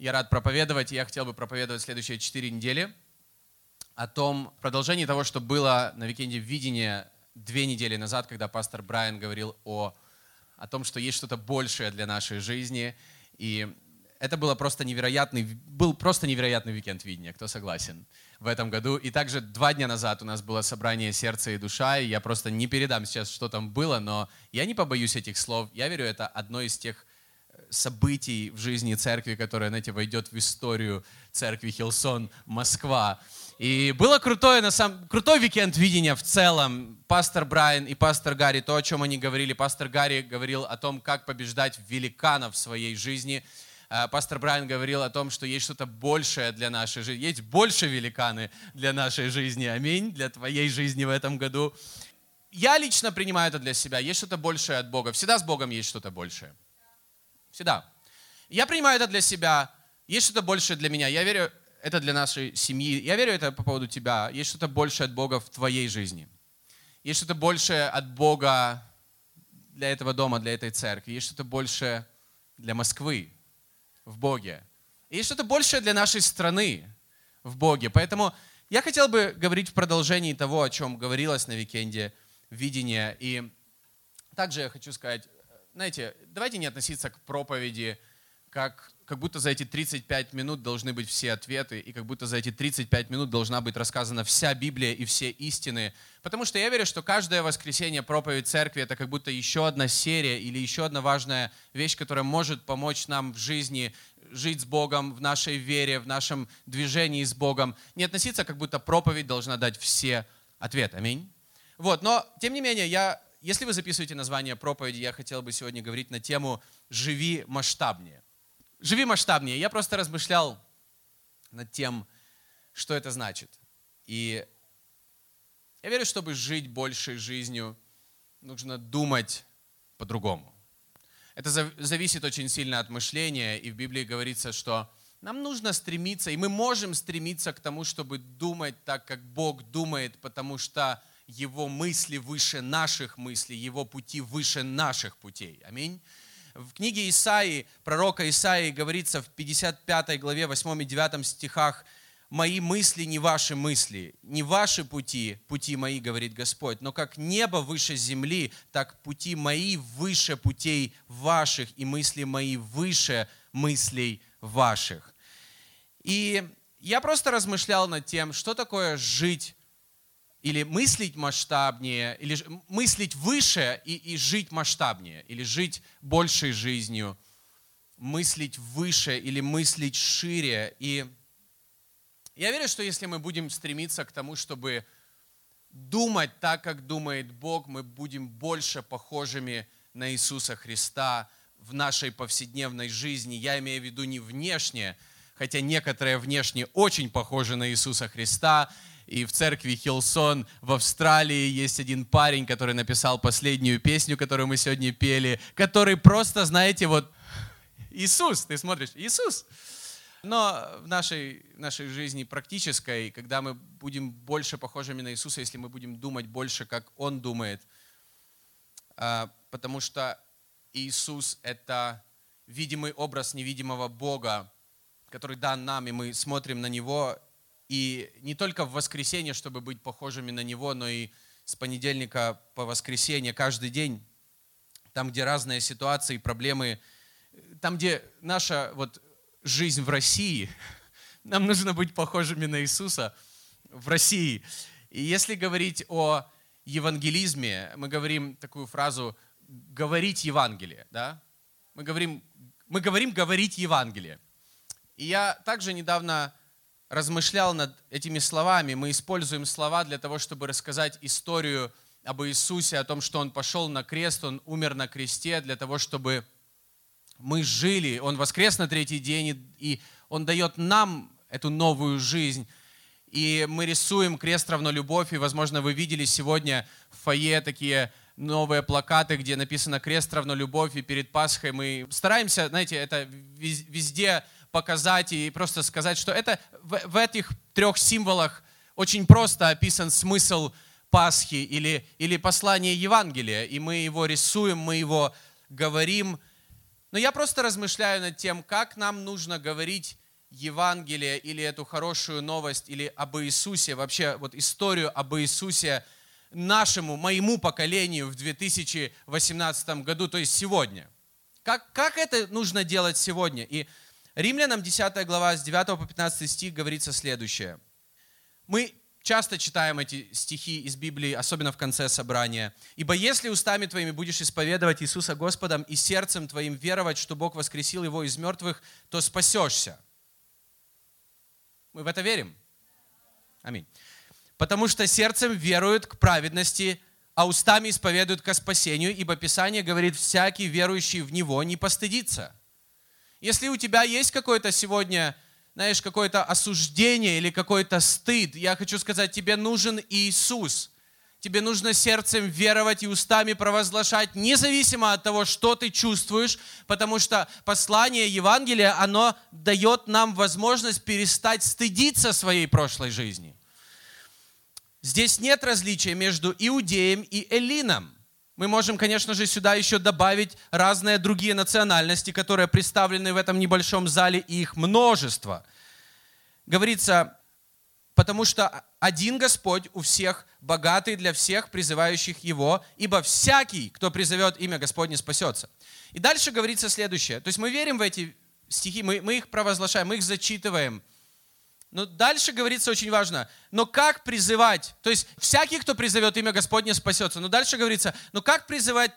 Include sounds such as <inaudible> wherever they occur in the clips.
я рад проповедовать, и я хотел бы проповедовать следующие четыре недели о том продолжении того, что было на викенде видения две недели назад, когда пастор Брайан говорил о, о том, что есть что-то большее для нашей жизни. И это было просто невероятный, был просто невероятный викенд видения, кто согласен, в этом году. И также два дня назад у нас было собрание «Сердце и душа», и я просто не передам сейчас, что там было, но я не побоюсь этих слов. Я верю, это одно из тех событий в жизни церкви, которое, знаете, войдет в историю церкви Hillsong Москва. И было крутое, на самом, крутой викенд видения в целом. Пастор Брайан и пастор Гарри, то, о чем они говорили. Пастор Гарри говорил о том, как побеждать великанов в своей жизни – а, пастор Брайан говорил о том, что есть что-то большее для нашей жизни. Есть больше великаны для нашей жизни. Аминь. Для твоей жизни в этом году. Я лично принимаю это для себя. Есть что-то большее от Бога. Всегда с Богом есть что-то большее. Всегда. Я принимаю это для себя. Есть что-то большее для меня. Я верю, это для нашей семьи. Я верю это по поводу тебя. Есть что-то большее от Бога в твоей жизни. Есть что-то большее от Бога для этого дома, для этой церкви. Есть что-то большее для Москвы, в Боге. Есть что-то большее для нашей страны в Боге. Поэтому я хотел бы говорить в продолжении того, о чем говорилось на викенде видение. И также я хочу сказать, знаете, давайте не относиться к проповеди как, как будто за эти 35 минут должны быть все ответы, и как будто за эти 35 минут должна быть рассказана вся Библия и все истины. Потому что я верю, что каждое воскресенье проповедь церкви — это как будто еще одна серия или еще одна важная вещь, которая может помочь нам в жизни жить с Богом, в нашей вере, в нашем движении с Богом. Не относиться, как будто проповедь должна дать все ответы. Аминь. Вот, но, тем не менее, я, если вы записываете название проповеди, я хотел бы сегодня говорить на тему «Живи масштабнее». Живи масштабнее. Я просто размышлял над тем, что это значит. И я верю, чтобы жить большей жизнью, нужно думать по-другому. Это зависит очень сильно от мышления, и в Библии говорится, что нам нужно стремиться, и мы можем стремиться к тому, чтобы думать так, как Бог думает, потому что Его мысли выше наших мыслей, Его пути выше наших путей. Аминь. В книге Исаии, пророка Исаии говорится в 55 главе 8 и 9 стихах, «Мои мысли не ваши мысли, не ваши пути, пути мои, говорит Господь, но как небо выше земли, так пути мои выше путей ваших, и мысли мои выше мыслей ваших». И я просто размышлял над тем, что такое жить или мыслить масштабнее, или мыслить выше и, и жить масштабнее, или жить большей жизнью, мыслить выше или мыслить шире. И я верю, что если мы будем стремиться к тому, чтобы думать так, как думает Бог, мы будем больше похожими на Иисуса Христа в нашей повседневной жизни. Я имею в виду не внешне, хотя некоторые внешне очень похожи на Иисуса Христа, и в церкви Хилсон в Австралии есть один парень, который написал последнюю песню, которую мы сегодня пели, который просто, знаете, вот Иисус, ты смотришь, Иисус. Но в нашей, нашей жизни практической, когда мы будем больше похожими на Иисуса, если мы будем думать больше, как Он думает, а, потому что Иисус — это видимый образ невидимого Бога, который дан нам, и мы смотрим на Него, и не только в воскресенье, чтобы быть похожими на Него, но и с понедельника по воскресенье каждый день, там, где разные ситуации, проблемы, там, где наша вот жизнь в России, <laughs> нам нужно быть похожими на Иисуса в России. И если говорить о евангелизме, мы говорим такую фразу «говорить Евангелие». Да? Мы, говорим, мы говорим «говорить Евангелие». И я также недавно размышлял над этими словами. Мы используем слова для того, чтобы рассказать историю об Иисусе, о том, что Он пошел на крест, Он умер на кресте для того, чтобы мы жили. Он воскрес на третий день, и Он дает нам эту новую жизнь. И мы рисуем крест равно любовь, и, возможно, вы видели сегодня в фойе такие новые плакаты, где написано «Крест равно любовь», и перед Пасхой мы стараемся, знаете, это везде показать и просто сказать, что это в, в этих трех символах очень просто описан смысл Пасхи или, или послание Евангелия. И мы его рисуем, мы его говорим. Но я просто размышляю над тем, как нам нужно говорить Евангелие или эту хорошую новость, или об Иисусе, вообще вот историю об Иисусе нашему, моему поколению в 2018 году, то есть сегодня. Как, как это нужно делать сегодня? И Римлянам 10 глава с 9 по 15 стих говорится следующее. Мы часто читаем эти стихи из Библии, особенно в конце собрания. «Ибо если устами твоими будешь исповедовать Иисуса Господом и сердцем твоим веровать, что Бог воскресил Его из мертвых, то спасешься». Мы в это верим? Аминь. «Потому что сердцем веруют к праведности, а устами исповедуют ко спасению, ибо Писание говорит, всякий верующий в Него не постыдится». Если у тебя есть какой-то сегодня знаешь, какое-то осуждение или какой-то стыд, я хочу сказать, тебе нужен Иисус. Тебе нужно сердцем веровать и устами провозглашать, независимо от того, что ты чувствуешь, потому что послание Евангелия, оно дает нам возможность перестать стыдиться своей прошлой жизни. Здесь нет различия между иудеем и эллином. Мы можем, конечно же, сюда еще добавить разные другие национальности, которые представлены в этом небольшом зале, и их множество. Говорится, потому что один Господь у всех, богатый для всех, призывающих Его, ибо всякий, кто призовет имя Господне, спасется. И дальше говорится следующее. То есть мы верим в эти стихи, мы, мы их провозглашаем, мы их зачитываем – но дальше говорится очень важно. Но как призывать? То есть всякий, кто призовет имя Господне, спасется. Но дальше говорится, но как призывать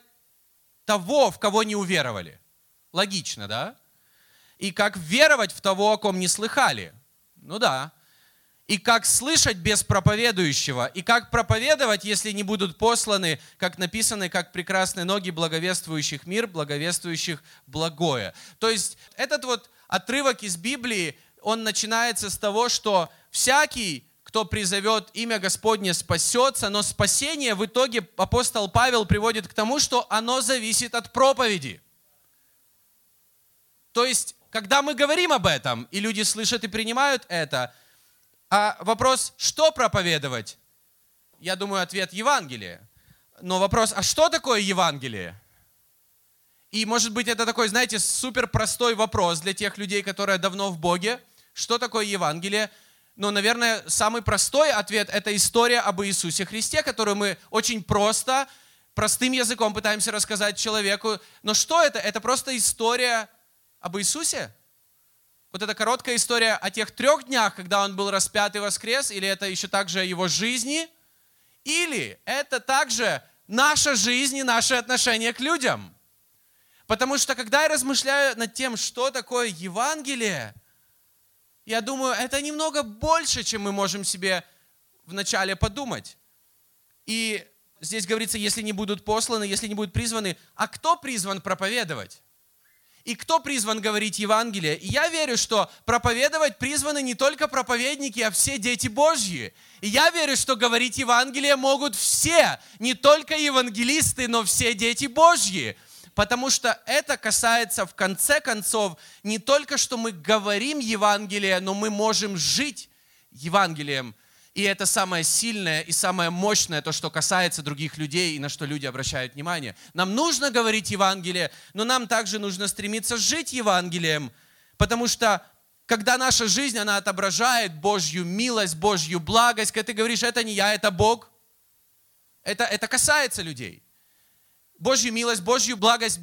того, в кого не уверовали? Логично, да? И как веровать в того, о ком не слыхали? Ну да. И как слышать без проповедующего? И как проповедовать, если не будут посланы, как написаны, как прекрасные ноги благовествующих мир, благовествующих благое? То есть этот вот отрывок из Библии, он начинается с того, что всякий, кто призовет имя Господне, спасется, но спасение в итоге апостол Павел приводит к тому, что оно зависит от проповеди. То есть, когда мы говорим об этом, и люди слышат и принимают это, а вопрос, что проповедовать? Я думаю, ответ Евангелие. Но вопрос, а что такое Евангелие? И может быть это такой, знаете, супер простой вопрос для тех людей, которые давно в Боге – что такое Евангелие? Но, наверное, самый простой ответ – это история об Иисусе Христе, которую мы очень просто, простым языком пытаемся рассказать человеку. Но что это? Это просто история об Иисусе. Вот эта короткая история о тех трех днях, когда Он был распят и воскрес, или это еще также о Его жизни, или это также наша жизнь и наши отношения к людям. Потому что когда я размышляю над тем, что такое Евангелие – я думаю, это немного больше, чем мы можем себе вначале подумать. И здесь говорится, если не будут посланы, если не будут призваны, а кто призван проповедовать? И кто призван говорить Евангелие? И я верю, что проповедовать призваны не только проповедники, а все дети Божьи. И я верю, что говорить Евангелие могут все, не только евангелисты, но все дети Божьи потому что это касается в конце концов не только, что мы говорим Евангелие, но мы можем жить Евангелием. И это самое сильное и самое мощное, то, что касается других людей и на что люди обращают внимание. Нам нужно говорить Евангелие, но нам также нужно стремиться жить Евангелием, потому что когда наша жизнь, она отображает Божью милость, Божью благость, когда ты говоришь, это не я, это Бог, это, это касается людей. Божью милость, Божью благость,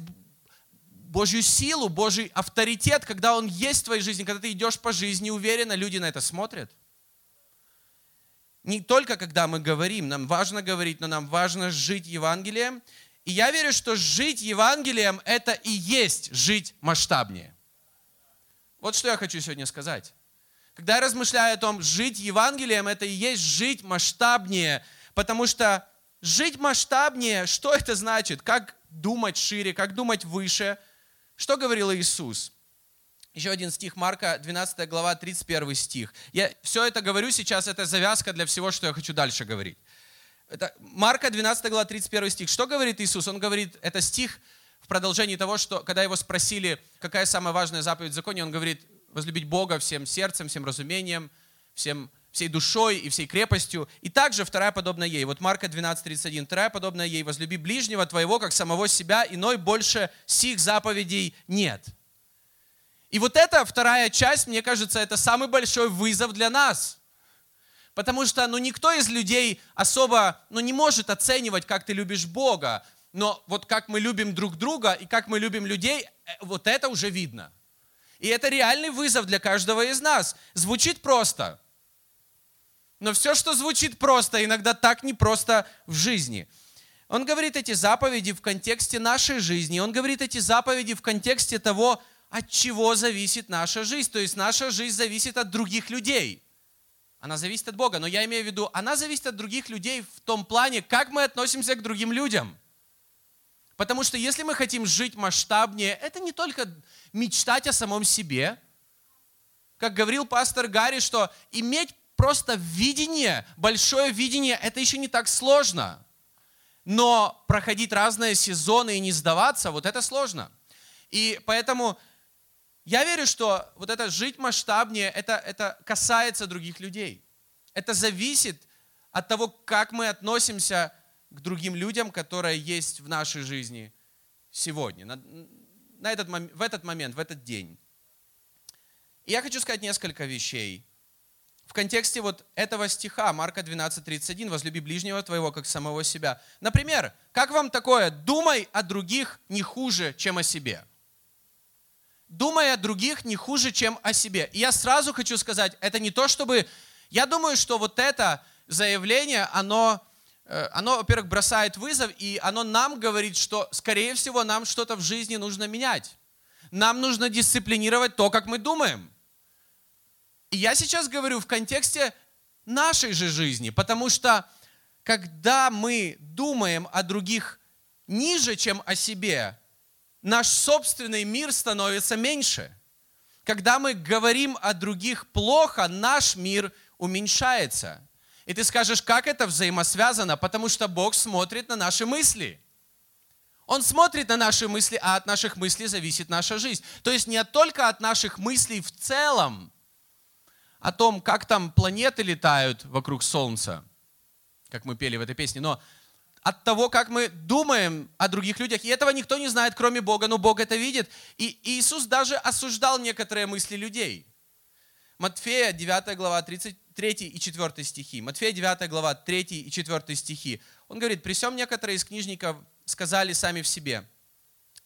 Божью силу, Божий авторитет, когда Он есть в твоей жизни, когда ты идешь по жизни уверенно, люди на это смотрят. Не только когда мы говорим, нам важно говорить, но нам важно жить Евангелием. И я верю, что жить Евангелием – это и есть жить масштабнее. Вот что я хочу сегодня сказать. Когда я размышляю о том, жить Евангелием – это и есть жить масштабнее, потому что Жить масштабнее, что это значит? Как думать шире, как думать выше? Что говорил Иисус? Еще один стих Марка, 12 глава, 31 стих. Я все это говорю сейчас, это завязка для всего, что я хочу дальше говорить. Это Марка, 12 глава, 31 стих. Что говорит Иисус? Он говорит, это стих в продолжении того, что, когда его спросили, какая самая важная заповедь в законе, он говорит, возлюбить Бога всем сердцем, всем разумением, всем всей душой и всей крепостью. И также вторая подобная ей. Вот Марка 12:31. Вторая подобная ей. Возлюби ближнего твоего, как самого себя, иной больше сих заповедей нет. И вот эта вторая часть, мне кажется, это самый большой вызов для нас. Потому что ну, никто из людей особо ну, не может оценивать, как ты любишь Бога. Но вот как мы любим друг друга и как мы любим людей, э, вот это уже видно. И это реальный вызов для каждого из нас. Звучит просто. Но все, что звучит просто, иногда так непросто в жизни. Он говорит эти заповеди в контексте нашей жизни. Он говорит эти заповеди в контексте того, от чего зависит наша жизнь. То есть наша жизнь зависит от других людей. Она зависит от Бога. Но я имею в виду, она зависит от других людей в том плане, как мы относимся к другим людям. Потому что если мы хотим жить масштабнее, это не только мечтать о самом себе. Как говорил пастор Гарри, что иметь просто видение, большое видение, это еще не так сложно. Но проходить разные сезоны и не сдаваться, вот это сложно. И поэтому я верю, что вот это жить масштабнее, это, это касается других людей. Это зависит от того, как мы относимся к другим людям, которые есть в нашей жизни сегодня, на, на этот, в этот момент, в этот день. И я хочу сказать несколько вещей, в контексте вот этого стиха, Марка 12:31, «Возлюби ближнего твоего, как самого себя». Например, как вам такое «думай о других не хуже, чем о себе»? Думай о других не хуже, чем о себе. И я сразу хочу сказать, это не то, чтобы... Я думаю, что вот это заявление, оно, э, оно во-первых, бросает вызов, и оно нам говорит, что, скорее всего, нам что-то в жизни нужно менять. Нам нужно дисциплинировать то, как мы думаем. И я сейчас говорю в контексте нашей же жизни, потому что когда мы думаем о других ниже, чем о себе, наш собственный мир становится меньше. Когда мы говорим о других плохо, наш мир уменьшается. И ты скажешь, как это взаимосвязано? Потому что Бог смотрит на наши мысли. Он смотрит на наши мысли, а от наших мыслей зависит наша жизнь. То есть не только от наших мыслей в целом, о том, как там планеты летают вокруг Солнца, как мы пели в этой песне, но от того, как мы думаем о других людях. И этого никто не знает, кроме Бога, но Бог это видит. И Иисус даже осуждал некоторые мысли людей. Матфея 9 глава 33 и 4 стихи. Матфея 9 глава 3 и 4 стихи. Он говорит, при всем некоторые из книжников сказали сами в себе,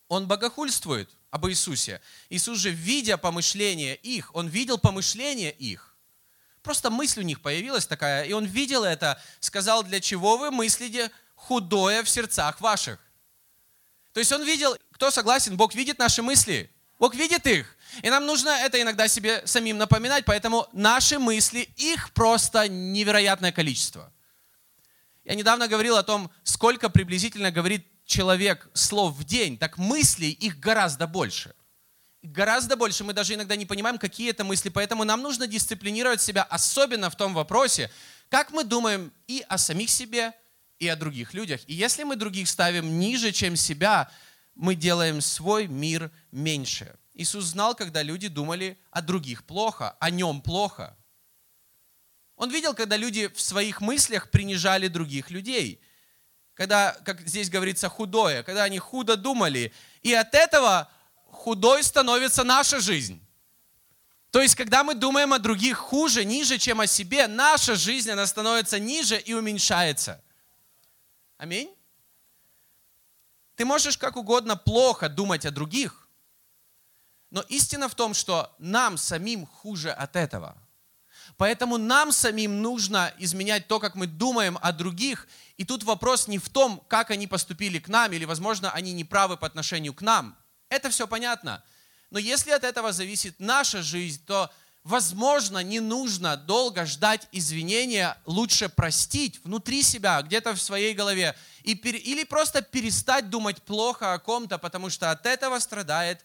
он богохульствует об Иисусе. Иисус же, видя помышления их, он видел помышления их. Просто мысль у них появилась такая, и он видел это, сказал, для чего вы мыслите худое в сердцах ваших. То есть он видел, кто согласен, Бог видит наши мысли, Бог видит их. И нам нужно это иногда себе самим напоминать, поэтому наши мысли, их просто невероятное количество. Я недавно говорил о том, сколько приблизительно говорит человек слов в день, так мыслей их гораздо больше. Гораздо больше. Мы даже иногда не понимаем, какие это мысли. Поэтому нам нужно дисциплинировать себя, особенно в том вопросе, как мы думаем и о самих себе, и о других людях. И если мы других ставим ниже, чем себя, мы делаем свой мир меньше. Иисус знал, когда люди думали о других плохо, о нем плохо. Он видел, когда люди в своих мыслях принижали других людей когда, как здесь говорится, худое, когда они худо думали. И от этого худой становится наша жизнь. То есть, когда мы думаем о других хуже, ниже, чем о себе, наша жизнь, она становится ниже и уменьшается. Аминь. Ты можешь как угодно плохо думать о других, но истина в том, что нам самим хуже от этого – Поэтому нам самим нужно изменять то, как мы думаем о других. И тут вопрос не в том, как они поступили к нам, или, возможно, они не правы по отношению к нам. Это все понятно. Но если от этого зависит наша жизнь, то, возможно, не нужно долго ждать извинения, лучше простить внутри себя, где-то в своей голове, и, или просто перестать думать плохо о ком-то, потому что от этого страдает,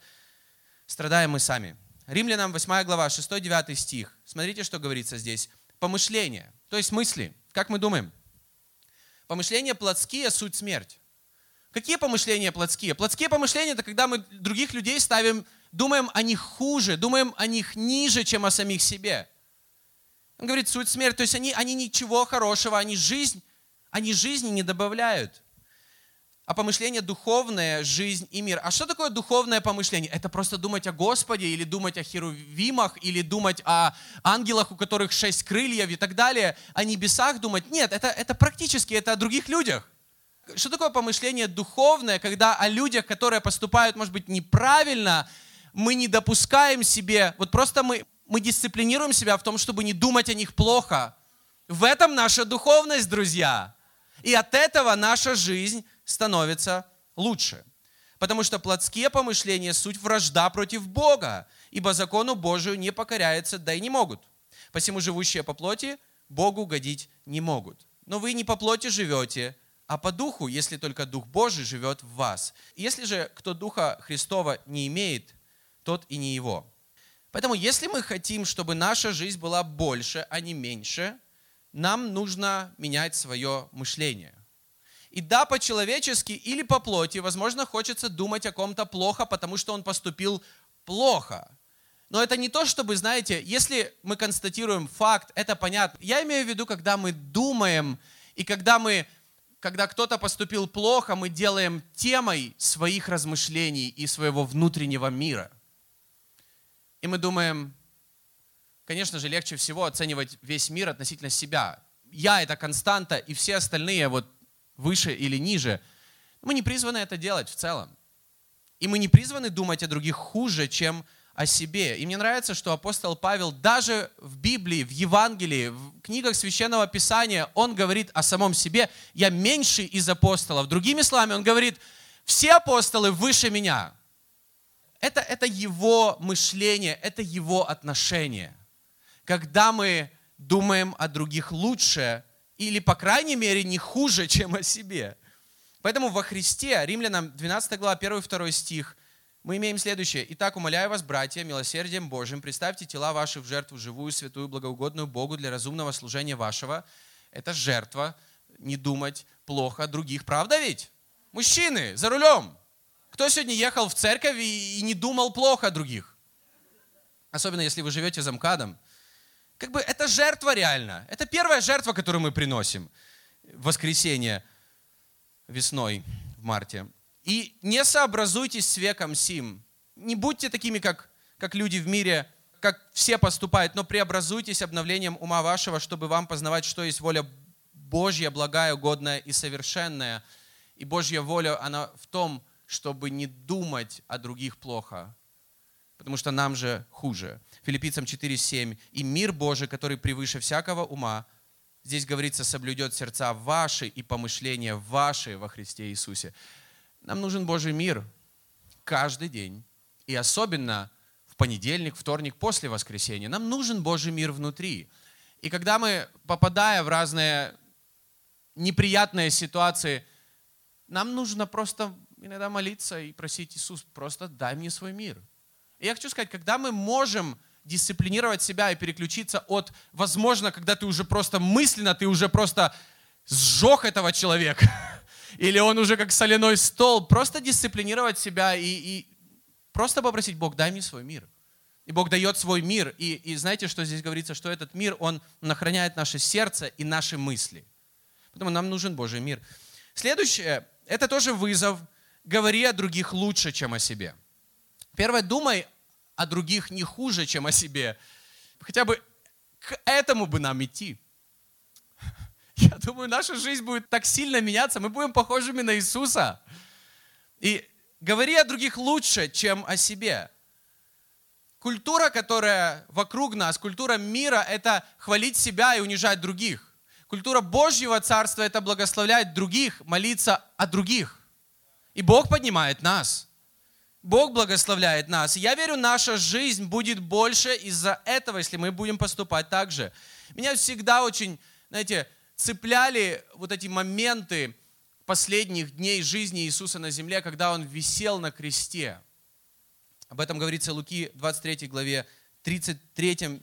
страдаем мы сами. Римлянам 8 глава, 6-9 стих. Смотрите, что говорится здесь. Помышления, то есть мысли. Как мы думаем? Помышления плотские, суть смерть. Какие помышления плотские? Плотские помышления – это когда мы других людей ставим, думаем о них хуже, думаем о них ниже, чем о самих себе. Он говорит, суть смерть. То есть они, они ничего хорошего, они жизнь, они жизни не добавляют. А помышление духовное, жизнь и мир. А что такое духовное помышление? Это просто думать о Господе, или думать о херувимах, или думать о ангелах, у которых шесть крыльев и так далее, о небесах думать. Нет, это, это практически, это о других людях. Что такое помышление духовное, когда о людях, которые поступают, может быть, неправильно, мы не допускаем себе, вот просто мы, мы дисциплинируем себя в том, чтобы не думать о них плохо. В этом наша духовность, друзья. И от этого наша жизнь становится лучше. Потому что плотские помышления – суть вражда против Бога, ибо закону Божию не покоряются, да и не могут. Посему живущие по плоти Богу угодить не могут. Но вы не по плоти живете, а по духу, если только Дух Божий живет в вас. Если же кто Духа Христова не имеет, тот и не его. Поэтому если мы хотим, чтобы наша жизнь была больше, а не меньше, нам нужно менять свое мышление. И да, по-человечески или по плоти, возможно, хочется думать о ком-то плохо, потому что он поступил плохо. Но это не то, чтобы, знаете, если мы констатируем факт, это понятно. Я имею в виду, когда мы думаем, и когда мы когда кто-то поступил плохо, мы делаем темой своих размышлений и своего внутреннего мира. И мы думаем, конечно же, легче всего оценивать весь мир относительно себя. Я — это константа, и все остальные вот выше или ниже. Мы не призваны это делать в целом. И мы не призваны думать о других хуже, чем о себе. И мне нравится, что апостол Павел даже в Библии, в Евангелии, в книгах Священного Писания, он говорит о самом себе, я меньший из апостолов. Другими словами, он говорит, все апостолы выше меня. Это, это его мышление, это его отношение. Когда мы думаем о других лучше, или, по крайней мере, не хуже, <laughs> чем о себе. Поэтому во Христе, Римлянам 12 глава, 1-2 стих, мы имеем следующее. «Итак, умоляю вас, братья, милосердием Божьим, представьте тела ваши в жертву живую, святую, благоугодную Богу для разумного служения вашего». Это жертва, не думать плохо других. Правда ведь? Мужчины, за рулем. Кто сегодня ехал в церковь и не думал плохо о других? Особенно, если вы живете за МКАДом как бы это жертва реально. Это первая жертва, которую мы приносим в воскресенье весной в марте. И не сообразуйтесь с веком сим. Не будьте такими, как, как люди в мире, как все поступают, но преобразуйтесь обновлением ума вашего, чтобы вам познавать, что есть воля Божья, благая, угодная и совершенная. И Божья воля, она в том, чтобы не думать о других плохо, потому что нам же хуже. Филиппийцам 4.7. «И мир Божий, который превыше всякого ума, здесь говорится, соблюдет сердца ваши и помышления ваши во Христе Иисусе». Нам нужен Божий мир каждый день. И особенно в понедельник, вторник, после воскресенья. Нам нужен Божий мир внутри. И когда мы, попадая в разные неприятные ситуации, нам нужно просто иногда молиться и просить Иисус, просто дай мне свой мир. Я хочу сказать, когда мы можем дисциплинировать себя и переключиться от, возможно, когда ты уже просто мысленно, ты уже просто сжег этого человека, <laughs> или он уже как соляной стол, просто дисциплинировать себя и, и просто попросить, Бог, дай мне свой мир. И Бог дает свой мир. И, и знаете, что здесь говорится? Что этот мир, он охраняет наше сердце и наши мысли. Поэтому нам нужен Божий мир. Следующее, это тоже вызов. Говори о других лучше, чем о себе. Первое, думай о других не хуже, чем о себе. Хотя бы к этому бы нам идти. <laughs> Я думаю, наша жизнь будет так сильно меняться, мы будем похожими на Иисуса. И говори о других лучше, чем о себе. Культура, которая вокруг нас, культура мира, это хвалить себя и унижать других. Культура Божьего Царства – это благословлять других, молиться о других. И Бог поднимает нас – Бог благословляет нас. Я верю, наша жизнь будет больше из-за этого, если мы будем поступать так же. Меня всегда очень, знаете, цепляли вот эти моменты последних дней жизни Иисуса на земле, когда Он висел на кресте. Об этом говорится Луки 23 главе, 33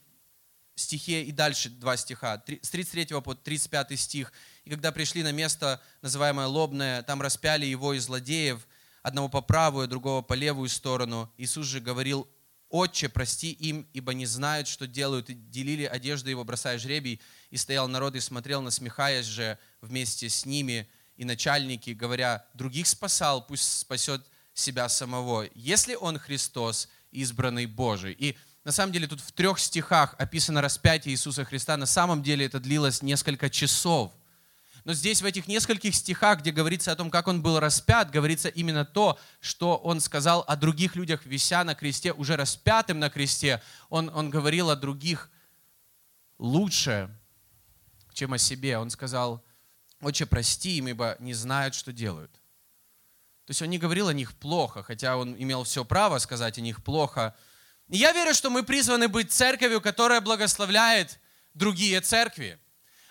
стихе и дальше два стиха, с 33 по 35 стих. «И когда пришли на место, называемое Лобное, там распяли его и злодеев, одного по правую, другого по левую сторону. Иисус же говорил «Отче, прости им, ибо не знают, что делают». И делили одежды его, бросая жребий. И стоял народ и смотрел, насмехаясь же вместе с ними. И начальники, говоря, других спасал, пусть спасет себя самого, если он Христос, избранный Божий. И на самом деле тут в трех стихах описано распятие Иисуса Христа. На самом деле это длилось несколько часов. Но здесь в этих нескольких стихах, где говорится о том, как он был распят, говорится именно то, что он сказал о других людях, вися на кресте, уже распятым на кресте. Он, он говорил о других лучше, чем о себе. Он сказал, «Отче, прости им, ибо не знают, что делают». То есть он не говорил о них плохо, хотя он имел все право сказать о них плохо. Я верю, что мы призваны быть церковью, которая благословляет другие церкви.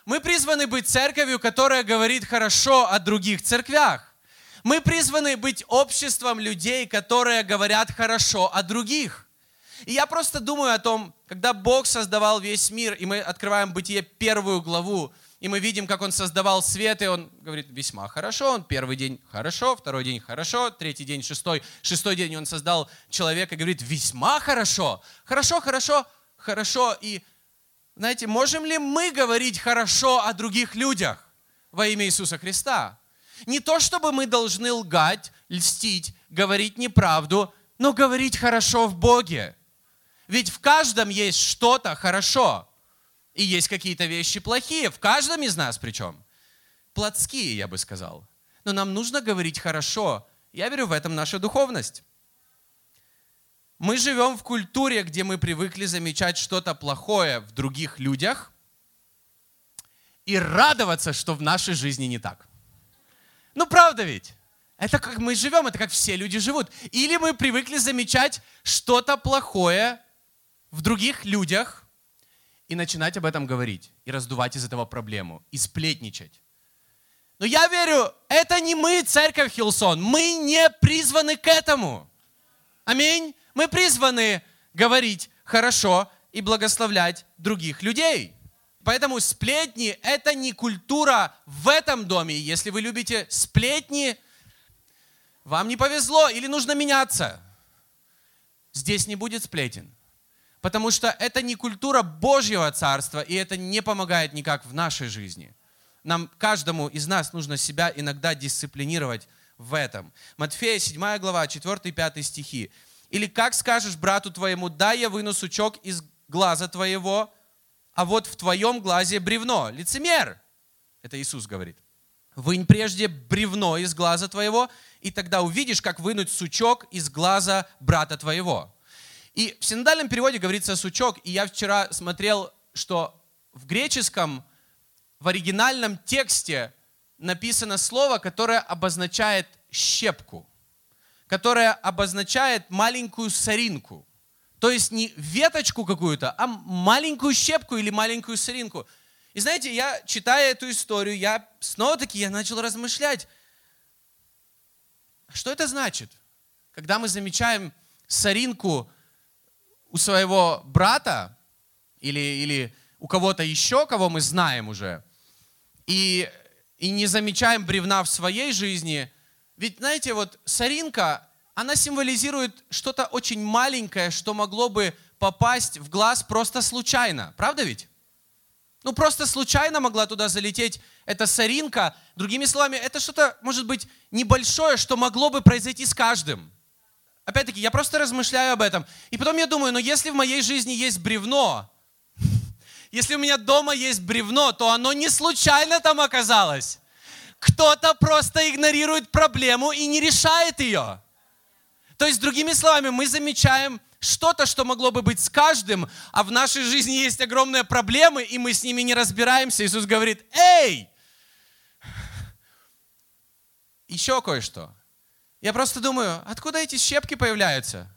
Мы призваны быть церковью, которая говорит хорошо о других церквях. Мы призваны быть обществом людей, которые говорят хорошо о других. И я просто думаю о том, когда Бог создавал весь мир, и мы открываем Бытие первую главу, и мы видим, как Он создавал свет, и Он говорит, весьма хорошо, Он первый день хорошо, второй день хорошо, третий день, шестой, шестой день Он создал человека, и говорит, весьма хорошо, хорошо, хорошо, хорошо, и знаете, можем ли мы говорить хорошо о других людях во имя Иисуса Христа? Не то, чтобы мы должны лгать, льстить, говорить неправду, но говорить хорошо в Боге. Ведь в каждом есть что-то хорошо. И есть какие-то вещи плохие, в каждом из нас причем. Плотские, я бы сказал. Но нам нужно говорить хорошо. Я верю в этом наша духовность. Мы живем в культуре, где мы привыкли замечать что-то плохое в других людях и радоваться, что в нашей жизни не так. Ну, правда ведь? Это как мы живем, это как все люди живут. Или мы привыкли замечать что-то плохое в других людях и начинать об этом говорить, и раздувать из этого проблему, и сплетничать. Но я верю, это не мы, церковь Хилсон, мы не призваны к этому. Аминь. Мы призваны говорить хорошо и благословлять других людей. Поэтому сплетни – это не культура в этом доме. Если вы любите сплетни, вам не повезло или нужно меняться. Здесь не будет сплетен. Потому что это не культура Божьего Царства, и это не помогает никак в нашей жизни. Нам, каждому из нас нужно себя иногда дисциплинировать в этом. Матфея 7 глава, 4-5 стихи. Или как скажешь брату твоему, дай я выну сучок из глаза твоего, а вот в твоем глазе бревно. Лицемер. Это Иисус говорит. Вынь прежде бревно из глаза твоего, и тогда увидишь, как вынуть сучок из глаза брата твоего. И в синодальном переводе говорится сучок, и я вчера смотрел, что в греческом, в оригинальном тексте написано слово, которое обозначает щепку которая обозначает маленькую соринку. То есть не веточку какую-то, а маленькую щепку или маленькую соринку. И знаете, я, читая эту историю, я снова-таки я начал размышлять, что это значит, когда мы замечаем соринку у своего брата или, или у кого-то еще, кого мы знаем уже, и, и не замечаем бревна в своей жизни – ведь, знаете, вот соринка, она символизирует что-то очень маленькое, что могло бы попасть в глаз просто случайно. Правда ведь? Ну, просто случайно могла туда залететь эта соринка. Другими словами, это что-то, может быть, небольшое, что могло бы произойти с каждым. Опять-таки, я просто размышляю об этом. И потом я думаю, ну если в моей жизни есть бревно, <laughs> если у меня дома есть бревно, то оно не случайно там оказалось. Кто-то просто игнорирует проблему и не решает ее. То есть, другими словами, мы замечаем что-то, что могло бы быть с каждым, а в нашей жизни есть огромные проблемы, и мы с ними не разбираемся. Иисус говорит, эй, еще кое-что. Я просто думаю, откуда эти щепки появляются?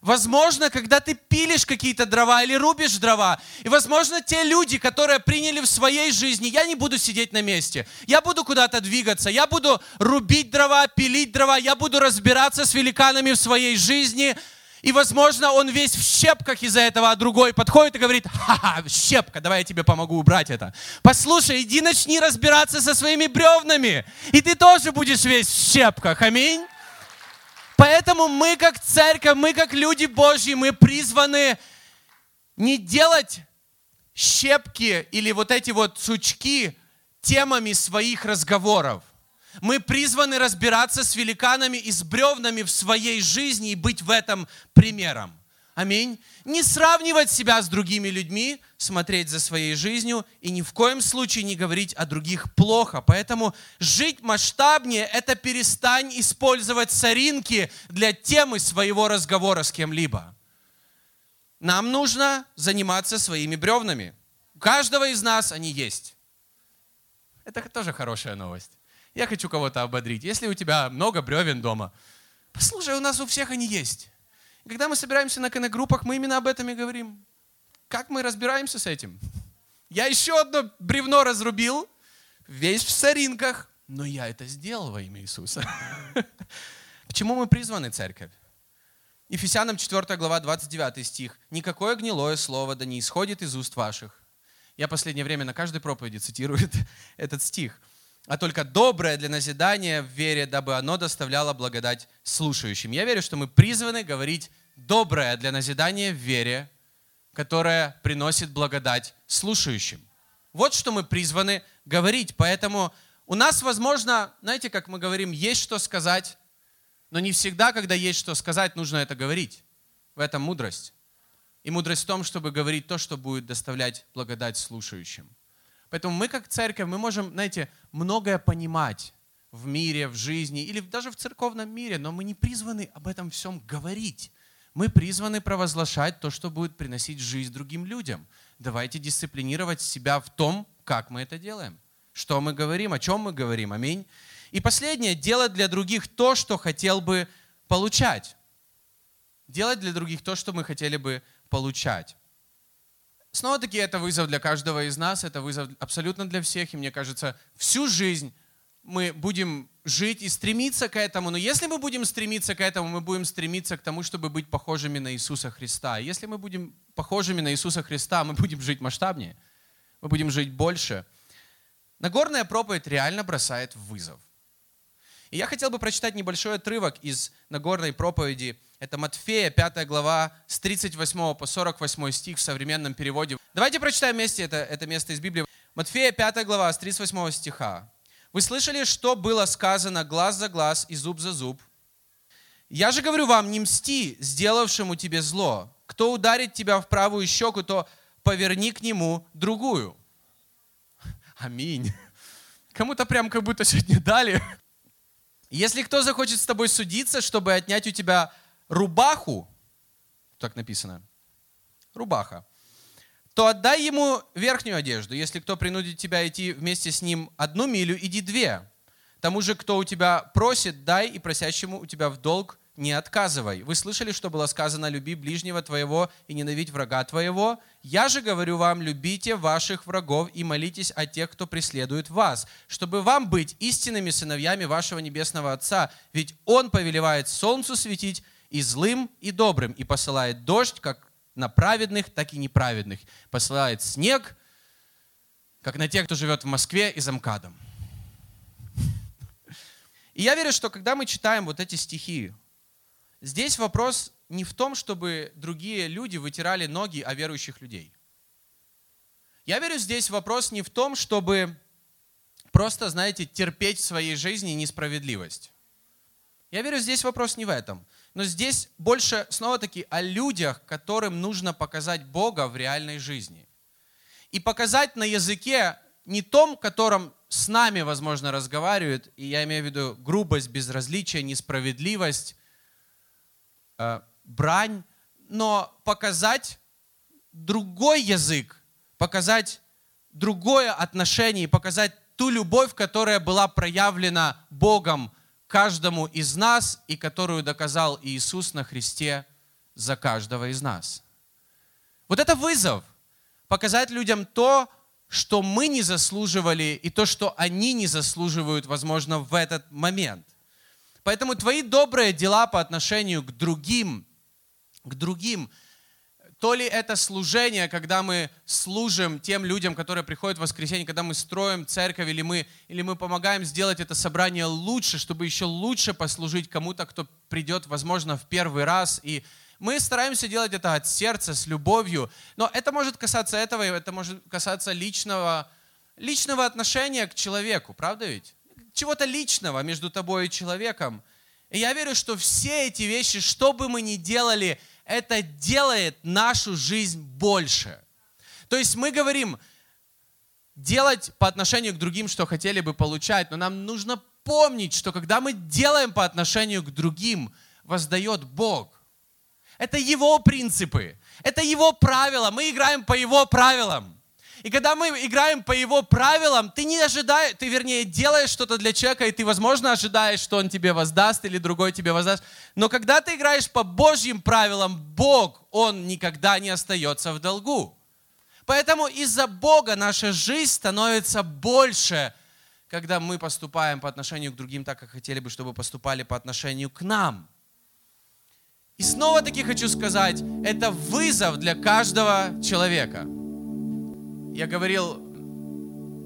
Возможно, когда ты пилишь какие-то дрова или рубишь дрова, и, возможно, те люди, которые приняли в своей жизни, я не буду сидеть на месте, я буду куда-то двигаться, я буду рубить дрова, пилить дрова, я буду разбираться с великанами в своей жизни, и, возможно, он весь в щепках из-за этого, а другой подходит и говорит, ха-ха, щепка, давай я тебе помогу убрать это. Послушай, иди начни разбираться со своими бревнами, и ты тоже будешь весь в щепках, аминь. Поэтому мы как церковь, мы как люди Божьи, мы призваны не делать щепки или вот эти вот сучки темами своих разговоров. Мы призваны разбираться с великанами и с бревнами в своей жизни и быть в этом примером. Аминь. Не сравнивать себя с другими людьми, смотреть за своей жизнью и ни в коем случае не говорить о других плохо. Поэтому жить масштабнее – это перестань использовать соринки для темы своего разговора с кем-либо. Нам нужно заниматься своими бревнами. У каждого из нас они есть. Это тоже хорошая новость. Я хочу кого-то ободрить. Если у тебя много бревен дома, послушай, у нас у всех они есть. Когда мы собираемся на коннект-группах, мы именно об этом и говорим. Как мы разбираемся с этим? Я еще одно бревно разрубил, весь в соринках, но я это сделал во имя Иисуса. <laughs> К чему мы призваны, церковь? Ефесянам 4 глава, 29 стих. «Никакое гнилое слово да не исходит из уст ваших». Я последнее время на каждой проповеди цитирую <laughs> этот стих а только доброе для назидания в вере, дабы оно доставляло благодать слушающим. Я верю, что мы призваны говорить доброе для назидания в вере, которое приносит благодать слушающим. Вот что мы призваны говорить. Поэтому у нас, возможно, знаете, как мы говорим, есть что сказать, но не всегда, когда есть что сказать, нужно это говорить. В этом мудрость. И мудрость в том, чтобы говорить то, что будет доставлять благодать слушающим. Поэтому мы как церковь, мы можем, знаете, многое понимать в мире, в жизни или даже в церковном мире, но мы не призваны об этом всем говорить. Мы призваны провозглашать то, что будет приносить жизнь другим людям. Давайте дисциплинировать себя в том, как мы это делаем. Что мы говорим, о чем мы говорим. Аминь. И последнее, делать для других то, что хотел бы получать. Делать для других то, что мы хотели бы получать. Снова-таки это вызов для каждого из нас, это вызов абсолютно для всех, и мне кажется, всю жизнь мы будем жить и стремиться к этому. Но если мы будем стремиться к этому, мы будем стремиться к тому, чтобы быть похожими на Иисуса Христа. Если мы будем похожими на Иисуса Христа, мы будем жить масштабнее, мы будем жить больше. Нагорная проповедь реально бросает вызов. И я хотел бы прочитать небольшой отрывок из Нагорной проповеди – это Матфея, 5 глава, с 38 по 48 стих в современном переводе. Давайте прочитаем вместе это, это место из Библии. Матфея, 5 глава, с 38 стиха. «Вы слышали, что было сказано глаз за глаз и зуб за зуб? Я же говорю вам, не мсти сделавшему тебе зло. Кто ударит тебя в правую щеку, то поверни к нему другую». Аминь. Кому-то прям как будто сегодня дали. Если кто захочет с тобой судиться, чтобы отнять у тебя рубаху, так написано, рубаха, то отдай ему верхнюю одежду. Если кто принудит тебя идти вместе с ним одну милю, иди две. Тому же, кто у тебя просит, дай, и просящему у тебя в долг не отказывай. Вы слышали, что было сказано, люби ближнего твоего и ненавидь врага твоего? Я же говорю вам, любите ваших врагов и молитесь о тех, кто преследует вас, чтобы вам быть истинными сыновьями вашего небесного Отца. Ведь Он повелевает солнцу светить и злым, и добрым, и посылает дождь как на праведных, так и неправедных. Посылает снег, как на тех, кто живет в Москве и за МКАДом. И я верю, что когда мы читаем вот эти стихи, здесь вопрос не в том, чтобы другие люди вытирали ноги о верующих людей. Я верю, здесь вопрос не в том, чтобы просто, знаете, терпеть в своей жизни несправедливость. Я верю, здесь вопрос не в этом. Но здесь больше, снова-таки, о людях, которым нужно показать Бога в реальной жизни. И показать на языке не том, которым с нами, возможно, разговаривают, и я имею в виду грубость, безразличие, несправедливость, э, брань, но показать другой язык, показать другое отношение, показать ту любовь, которая была проявлена Богом каждому из нас и которую доказал Иисус на Христе за каждого из нас. Вот это вызов. Показать людям то, что мы не заслуживали, и то, что они не заслуживают, возможно, в этот момент. Поэтому твои добрые дела по отношению к другим, к другим, то ли это служение, когда мы служим тем людям, которые приходят в воскресенье, когда мы строим церковь, или мы, или мы помогаем сделать это собрание лучше, чтобы еще лучше послужить кому-то, кто придет, возможно, в первый раз. И мы стараемся делать это от сердца, с любовью. Но это может касаться этого, это может касаться личного, личного отношения к человеку, правда ведь? Чего-то личного между тобой и человеком. И я верю, что все эти вещи, что бы мы ни делали, это делает нашу жизнь больше. То есть мы говорим, делать по отношению к другим, что хотели бы получать, но нам нужно помнить, что когда мы делаем по отношению к другим, воздает Бог. Это Его принципы, это Его правила, мы играем по Его правилам. И когда мы играем по его правилам, ты не ожидаешь, ты, вернее, делаешь что-то для человека, и ты, возможно, ожидаешь, что он тебе воздаст или другой тебе воздаст. Но когда ты играешь по Божьим правилам, Бог, Он никогда не остается в долгу. Поэтому из-за Бога наша жизнь становится больше, когда мы поступаем по отношению к другим так, как хотели бы, чтобы поступали по отношению к нам. И снова-таки хочу сказать, это вызов для каждого человека – я говорил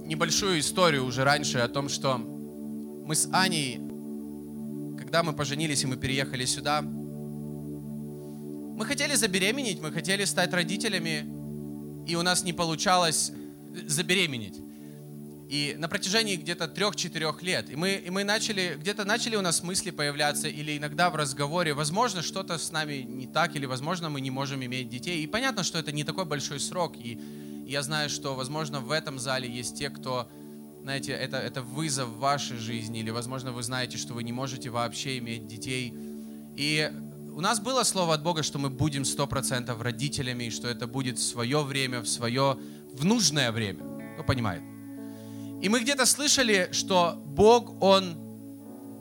небольшую историю уже раньше о том, что мы с Аней, когда мы поженились и мы переехали сюда, мы хотели забеременеть, мы хотели стать родителями, и у нас не получалось забеременеть. И на протяжении где-то трех-четырех лет. И мы, и мы начали, где-то начали у нас мысли появляться, или иногда в разговоре, возможно, что-то с нами не так, или, возможно, мы не можем иметь детей. И понятно, что это не такой большой срок, и я знаю, что, возможно, в этом зале есть те, кто, знаете, это, это вызов в вашей жизни, или, возможно, вы знаете, что вы не можете вообще иметь детей. И у нас было слово от Бога, что мы будем сто процентов родителями, и что это будет в свое время, в свое, в нужное время. Кто понимает? И мы где-то слышали, что Бог, Он,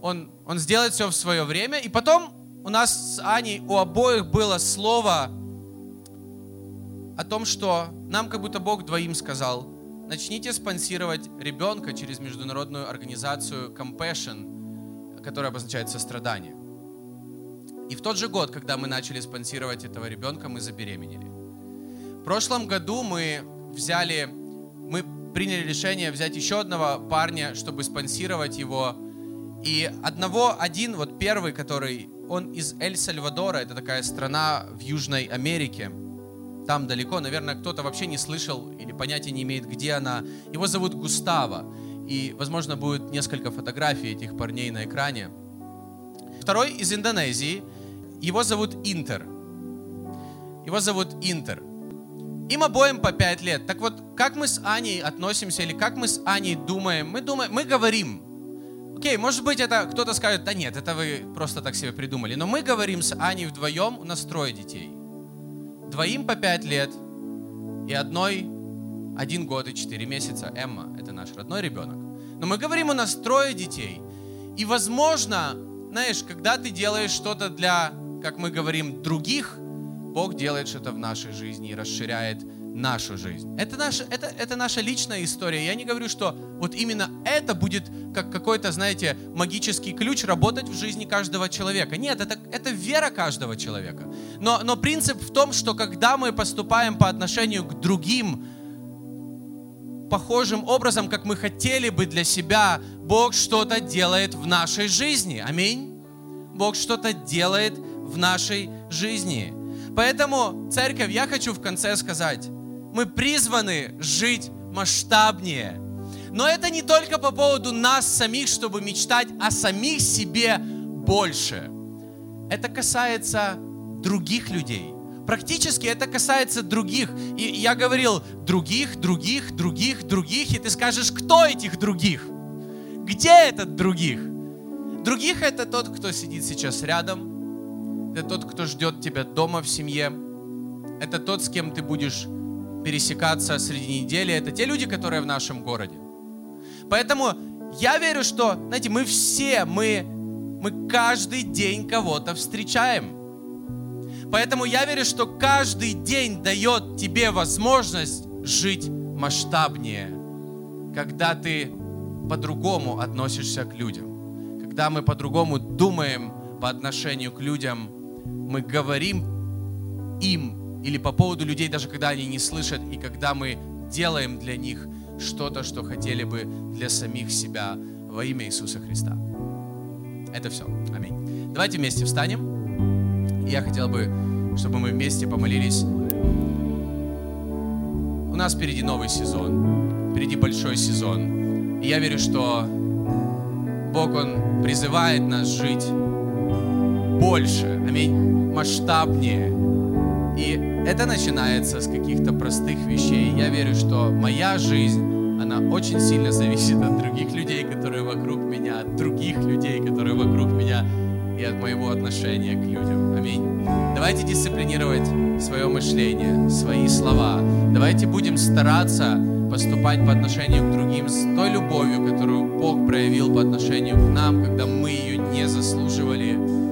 Он, Он сделает все в свое время. И потом у нас с Аней, у обоих было слово о том, что нам как будто Бог двоим сказал, начните спонсировать ребенка через международную организацию Compassion, которая обозначает сострадание. И в тот же год, когда мы начали спонсировать этого ребенка, мы забеременели. В прошлом году мы взяли, мы приняли решение взять еще одного парня, чтобы спонсировать его. И одного, один, вот первый, который, он из Эль-Сальвадора, это такая страна в Южной Америке – там далеко, наверное, кто-то вообще не слышал или понятия не имеет, где она. Его зовут Густаво, и, возможно, будет несколько фотографий этих парней на экране. Второй из Индонезии, его зовут Интер. Его зовут Интер. Им обоим по пять лет. Так вот, как мы с Аней относимся или как мы с Аней думаем? Мы думаем, мы говорим, Окей, может быть, это кто-то скажет, да нет, это вы просто так себе придумали. Но мы говорим с Аней вдвоем, у нас трое детей двоим по пять лет и одной один год и четыре месяца. Эмма — это наш родной ребенок. Но мы говорим, у нас трое детей. И, возможно, знаешь, когда ты делаешь что-то для, как мы говорим, других, Бог делает что-то в нашей жизни и расширяет нашу жизнь. Это наша, это, это наша личная история. Я не говорю, что вот именно это будет как какой-то, знаете, магический ключ работать в жизни каждого человека. Нет, это, это вера каждого человека. Но, но принцип в том, что когда мы поступаем по отношению к другим, похожим образом, как мы хотели бы для себя, Бог что-то делает в нашей жизни. Аминь. Бог что-то делает в нашей жизни. Поэтому, церковь, я хочу в конце сказать, мы призваны жить масштабнее. Но это не только по поводу нас самих, чтобы мечтать о самих себе больше. Это касается других людей. Практически это касается других. И я говорил других, других, других, других. И ты скажешь, кто этих других? Где этот других? Других это тот, кто сидит сейчас рядом. Это тот, кто ждет тебя дома в семье. Это тот, с кем ты будешь пересекаться среди недели, это те люди, которые в нашем городе. Поэтому я верю, что, знаете, мы все, мы, мы каждый день кого-то встречаем. Поэтому я верю, что каждый день дает тебе возможность жить масштабнее, когда ты по-другому относишься к людям, когда мы по-другому думаем по отношению к людям, мы говорим им или по поводу людей, даже когда они не слышат, и когда мы делаем для них что-то, что хотели бы для самих себя во имя Иисуса Христа. Это все. Аминь. Давайте вместе встанем. Я хотел бы, чтобы мы вместе помолились. У нас впереди новый сезон, впереди большой сезон. И я верю, что Бог, Он призывает нас жить больше, аминь, масштабнее. И это начинается с каких-то простых вещей. Я верю, что моя жизнь, она очень сильно зависит от других людей, которые вокруг меня, от других людей, которые вокруг меня, и от моего отношения к людям. Аминь. Давайте дисциплинировать свое мышление, свои слова. Давайте будем стараться поступать по отношению к другим с той любовью, которую Бог проявил по отношению к нам, когда мы ее не заслуживали,